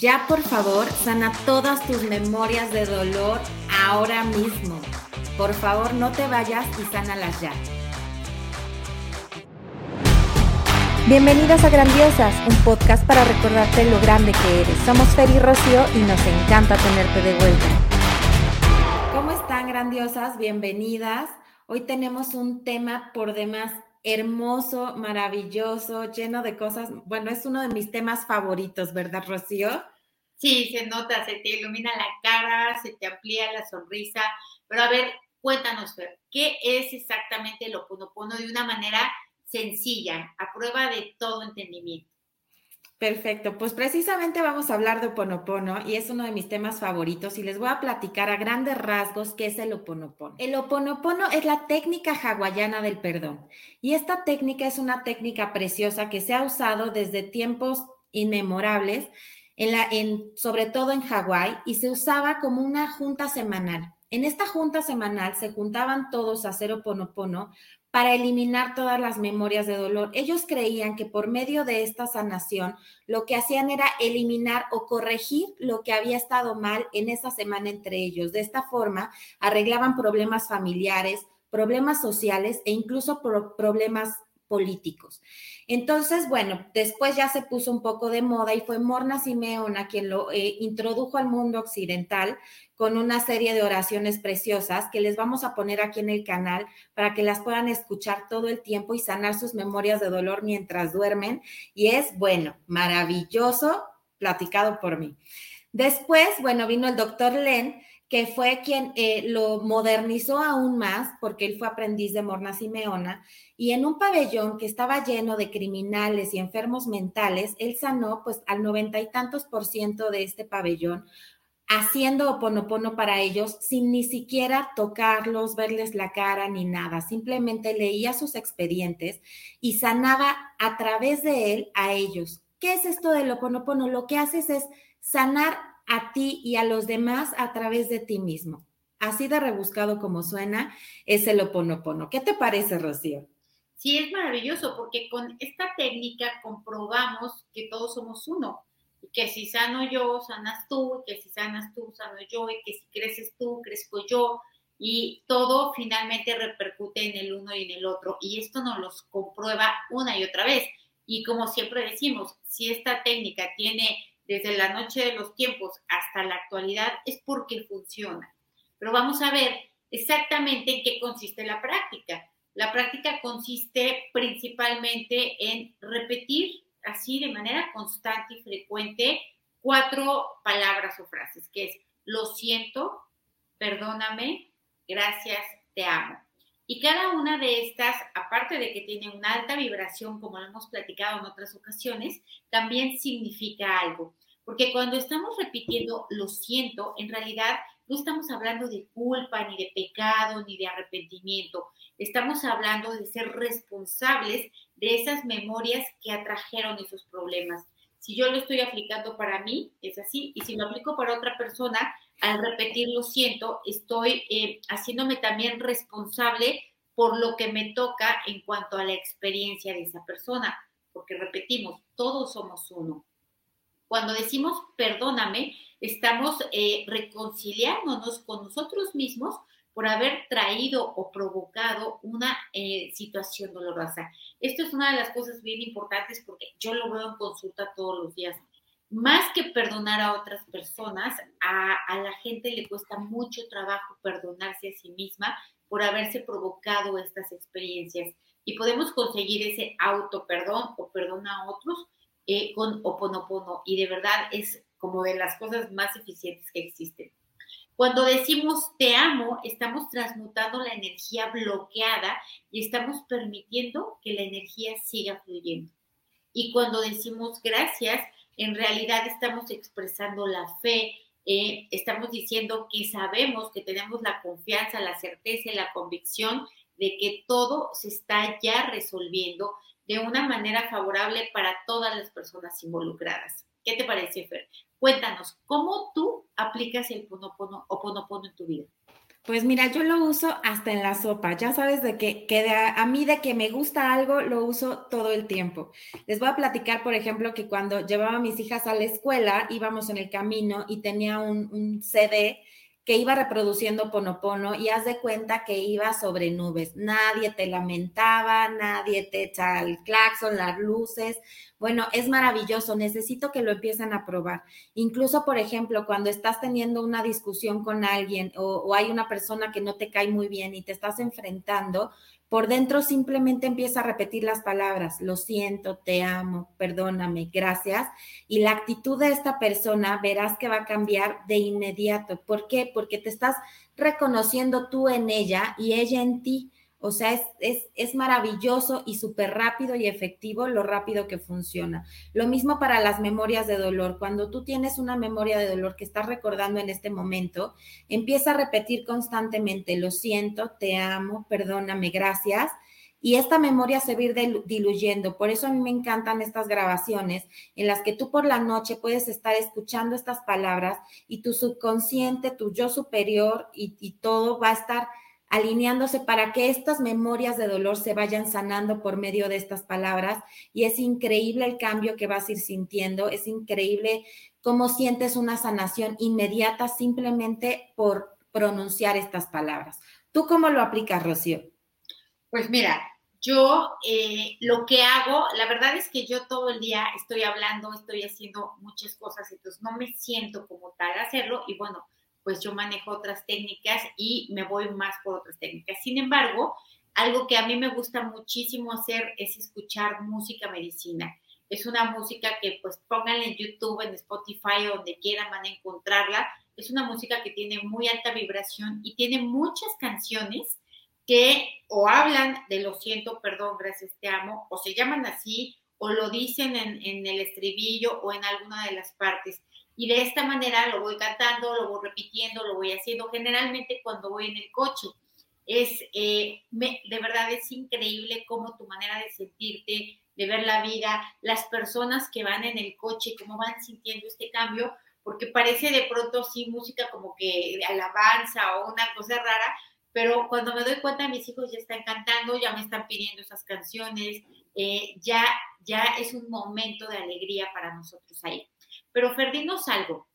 Ya por favor, sana todas tus memorias de dolor ahora mismo. Por favor, no te vayas y sánalas ya. Bienvenidas a Grandiosas, un podcast para recordarte lo grande que eres. Somos Fer y Rocío y nos encanta tenerte de vuelta. ¿Cómo están, grandiosas? Bienvenidas. Hoy tenemos un tema por demás hermoso, maravilloso, lleno de cosas. Bueno, es uno de mis temas favoritos, ¿verdad, Rocío? Sí, se nota, se te ilumina la cara, se te amplía la sonrisa. Pero a ver, cuéntanos, Fer, ¿qué es exactamente el oponopono de una manera sencilla, a prueba de todo entendimiento? Perfecto, pues precisamente vamos a hablar de Oponopono y es uno de mis temas favoritos y les voy a platicar a grandes rasgos qué es el Oponopono. El Oponopono es la técnica hawaiana del perdón y esta técnica es una técnica preciosa que se ha usado desde tiempos inmemorables, en sobre todo en Hawái, y se usaba como una junta semanal. En esta junta semanal se juntaban todos a hacer Oponopono para eliminar todas las memorias de dolor. Ellos creían que por medio de esta sanación lo que hacían era eliminar o corregir lo que había estado mal en esa semana entre ellos. De esta forma, arreglaban problemas familiares, problemas sociales e incluso problemas políticos. Entonces, bueno, después ya se puso un poco de moda y fue Morna Simeona quien lo eh, introdujo al mundo occidental con una serie de oraciones preciosas que les vamos a poner aquí en el canal para que las puedan escuchar todo el tiempo y sanar sus memorias de dolor mientras duermen. Y es, bueno, maravilloso, platicado por mí. Después, bueno, vino el doctor Len que fue quien eh, lo modernizó aún más, porque él fue aprendiz de Morna Simeona, y en un pabellón que estaba lleno de criminales y enfermos mentales, él sanó pues al noventa y tantos por ciento de este pabellón, haciendo oponopono para ellos sin ni siquiera tocarlos, verles la cara ni nada, simplemente leía sus expedientes y sanaba a través de él a ellos. ¿Qué es esto del oponopono? Lo que haces es sanar a ti y a los demás a través de ti mismo. Así de rebuscado como suena, es el oponopono. ¿Qué te parece, Rocío? Sí, es maravilloso porque con esta técnica comprobamos que todos somos uno. Y que si sano yo, sanas tú, y que si sanas tú, sano yo, y que si creces tú, crezco yo. Y todo finalmente repercute en el uno y en el otro. Y esto nos lo comprueba una y otra vez. Y como siempre decimos, si esta técnica tiene desde la noche de los tiempos hasta la actualidad es porque funciona. Pero vamos a ver exactamente en qué consiste la práctica. La práctica consiste principalmente en repetir así de manera constante y frecuente cuatro palabras o frases, que es lo siento, perdóname, gracias, te amo. Y cada una de estas, aparte de que tiene una alta vibración, como lo hemos platicado en otras ocasiones, también significa algo. Porque cuando estamos repitiendo lo siento, en realidad no estamos hablando de culpa, ni de pecado, ni de arrepentimiento. Estamos hablando de ser responsables de esas memorias que atrajeron esos problemas. Si yo lo estoy aplicando para mí, es así, y si lo aplico para otra persona, al repetir lo siento, estoy eh, haciéndome también responsable por lo que me toca en cuanto a la experiencia de esa persona, porque repetimos, todos somos uno. Cuando decimos perdóname, estamos eh, reconciliándonos con nosotros mismos por haber traído o provocado una eh, situación dolorosa. Esto es una de las cosas bien importantes porque yo lo veo en consulta todos los días más que perdonar a otras personas, a, la gente le cuesta mucho trabajo perdonarse a sí misma por haberse provocado estas experiencias. Y podemos conseguir ese auto perdón o perdón a otros eh, con Oponopono. Y de verdad es como de las cosas más eficientes que existen. Cuando decimos te amo, estamos transmutando la energía bloqueada y estamos permitiendo que la energía siga fluyendo. Y cuando decimos gracias, en realidad estamos expresando la fe, eh, estamos diciendo que sabemos, que tenemos la confianza, la certeza y la convicción de que todo se está ya resolviendo de una manera favorable para todas las personas involucradas. ¿Qué te parece, Fer? Cuéntanos, ¿cómo tú aplicas el Ponopono, Oponopono en tu vida? Pues mira, yo lo uso hasta en la sopa. Ya sabes de que, que a, mí de que me gusta algo, lo uso todo el tiempo. Les voy a platicar, por ejemplo, que cuando llevaba a mis hijas a la escuela, íbamos en el camino y tenía un, un CD que iba reproduciendo Ponopono y haz de cuenta que iba sobre nubes. Nadie te lamentaba, nadie te echa el claxon, las luces. Bueno, es maravilloso. Necesito que lo empiecen a probar. Incluso, por ejemplo, cuando estás teniendo una discusión con alguien o, hay una persona que no te cae muy bien y te estás enfrentando, por dentro simplemente empieza a repetir las palabras, lo siento, te amo, perdóname, gracias. Y la actitud de esta persona verás que va a cambiar de inmediato. ¿Por qué? Porque te estás reconociendo tú en ella y ella en ti. O sea, es, es, es maravilloso y súper rápido y efectivo lo rápido que funciona. Lo mismo para las memorias de dolor. Cuando tú tienes una memoria de dolor que estás recordando en este momento, empieza a repetir constantemente, lo siento, te amo, perdóname, gracias. Y esta memoria se va a ir diluyendo. Por eso a mí me encantan estas grabaciones en las que tú por la noche puedes estar escuchando estas palabras y tu subconsciente, tu yo superior y, y todo va a estar alineándose para que estas memorias de dolor se vayan sanando por medio de estas palabras. Y es increíble el cambio que vas a ir sintiendo, es increíble cómo sientes una sanación inmediata simplemente por pronunciar estas palabras. ¿Tú cómo lo aplicas, Rocío? Pues mira, yo eh, lo que hago, la verdad es que yo todo el día estoy hablando, estoy haciendo muchas cosas, entonces no me siento como tal hacerlo y bueno, pues yo manejo otras técnicas y me voy más por otras técnicas. Sin embargo, algo que a mí me gusta muchísimo hacer es escuchar música medicina. Es una música que pues pónganle en YouTube, en Spotify, donde quieran van a encontrarla. Es una música que tiene muy alta vibración y tiene muchas canciones que o hablan de lo siento, perdón, gracias, te amo, o se llaman así, o lo dicen en, en el estribillo o en alguna de las partes y de esta manera lo voy cantando, lo voy repitiendo, lo voy haciendo generalmente cuando voy en el coche. Es, eh, de verdad es increíble cómo tu manera de sentirte, de ver la vida, las personas que van en el coche, cómo van sintiendo este cambio, porque parece de pronto sí música como que de alabanza o una cosa rara, pero cuando me doy cuenta mis hijos ya están cantando, ya me están pidiendo esas canciones, eh, ya, ya es un momento de alegría para nosotros ahí. Pero Fer, algo.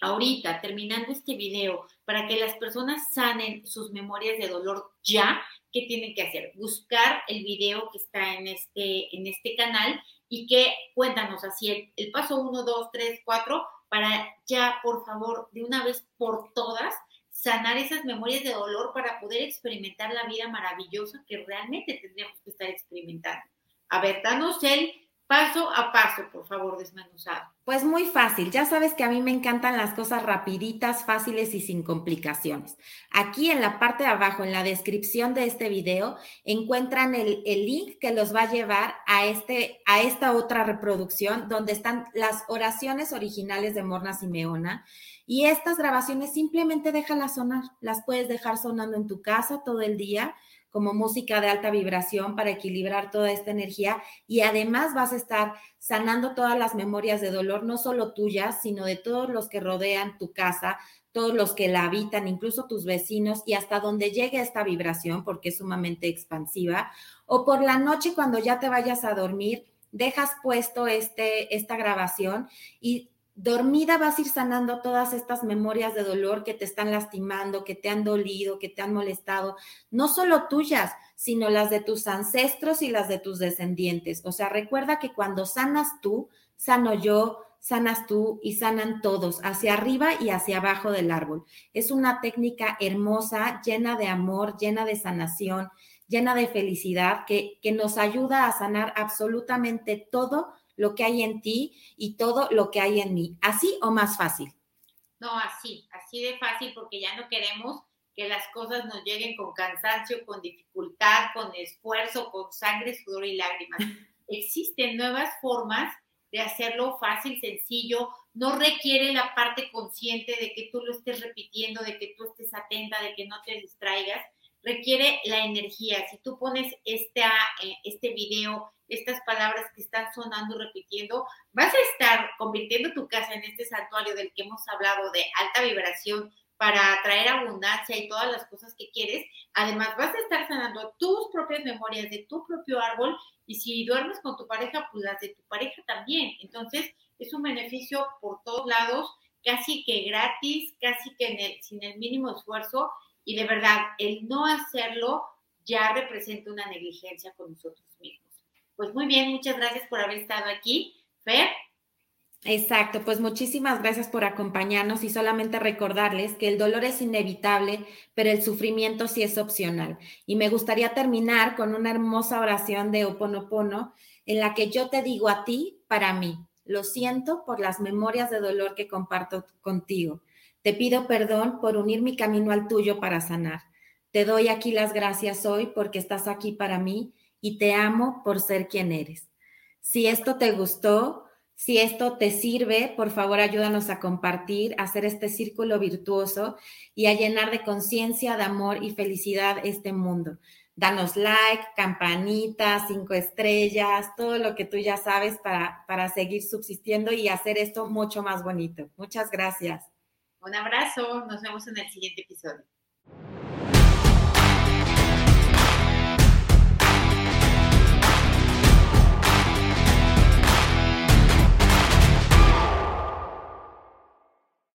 Ahorita, terminando este video, para que las personas sanen sus memorias de dolor ya, ¿qué tienen que hacer? Buscar el video que está en este, en este canal y que cuéntanos así el, el paso 1, 2, 3, 4, para ya, por favor, de una vez por todas, sanar esas memorias de dolor para poder experimentar la vida maravillosa que realmente tendríamos que estar experimentando. A ver, danos el Paso a paso, por favor, desmenuzado. Pues muy fácil. Ya sabes que a mí me encantan las cosas rapiditas, fáciles y sin complicaciones. Aquí en la parte de abajo, en la descripción de este video, encuentran el, el link que los va a llevar a, este, a esta otra reproducción donde están las oraciones originales de Morna Simeona. Y estas grabaciones simplemente déjalas sonar. Las puedes dejar sonando en tu casa todo el día como música de alta vibración para equilibrar toda esta energía. Y además vas a estar sanando todas las memorias de dolor, no solo tuyas, sino de todos los que rodean tu casa, todos los que la habitan, incluso tus vecinos y hasta donde llegue esta vibración, porque es sumamente expansiva, o por la noche cuando ya te vayas a dormir, dejas puesto este, esta grabación y dormida vas a ir sanando todas estas memorias de dolor que te están lastimando, que te han dolido, que te han molestado, no solo tuyas, sino las de tus ancestros y las de tus descendientes. O sea, recuerda que cuando sanas tú, sano yo, sanas tú y sanan todos, hacia arriba y hacia abajo del árbol. Es una técnica hermosa, llena de amor, llena de sanación, llena de felicidad, que, que nos ayuda a sanar absolutamente todo lo que hay en ti y todo lo que hay en mí. ¿Así o más fácil? No, así, así de fácil porque ya no queremos que las cosas nos lleguen con cansancio, con dificultad, con esfuerzo, con sangre, sudor y lágrimas. Existen nuevas formas de hacerlo fácil, sencillo, no requiere la parte consciente de que tú lo estés repitiendo, de que tú estés atenta, de que no te distraigas, requiere la energía. Si tú pones esta, eh, este video estas palabras que están sonando, repitiendo, vas a estar convirtiendo tu casa en este santuario del que hemos hablado de alta vibración para atraer abundancia y todas las cosas que quieres. Además, vas a estar sanando tus propias memorias de tu propio árbol y si duermes con tu pareja, pues las de tu pareja también. Entonces, es un beneficio por todos lados, casi que gratis, casi que sin el mínimo esfuerzo y de verdad, el no hacerlo ya representa una negligencia con nosotros mismos. Pues muy bien, muchas gracias por haber estado aquí. Fer. Exacto, pues muchísimas gracias por acompañarnos y solamente recordarles que el dolor es inevitable, pero el sufrimiento sí es opcional. Y me gustaría terminar con una hermosa oración de Oponopono en la que yo te digo a ti, para mí, lo siento por las memorias de dolor que comparto contigo. Te pido perdón por unir mi camino al tuyo para sanar. Te doy aquí las gracias hoy porque estás aquí para mí y te amo por ser quien eres. Si esto te gustó, si esto te sirve, por favor ayúdanos a compartir, a hacer este círculo virtuoso y a llenar de conciencia, de amor y felicidad este mundo. Danos like, campanita, cinco estrellas, todo lo que tú ya sabes para, para seguir subsistiendo y hacer esto mucho más bonito. Muchas gracias. Un abrazo, nos vemos en el siguiente episodio.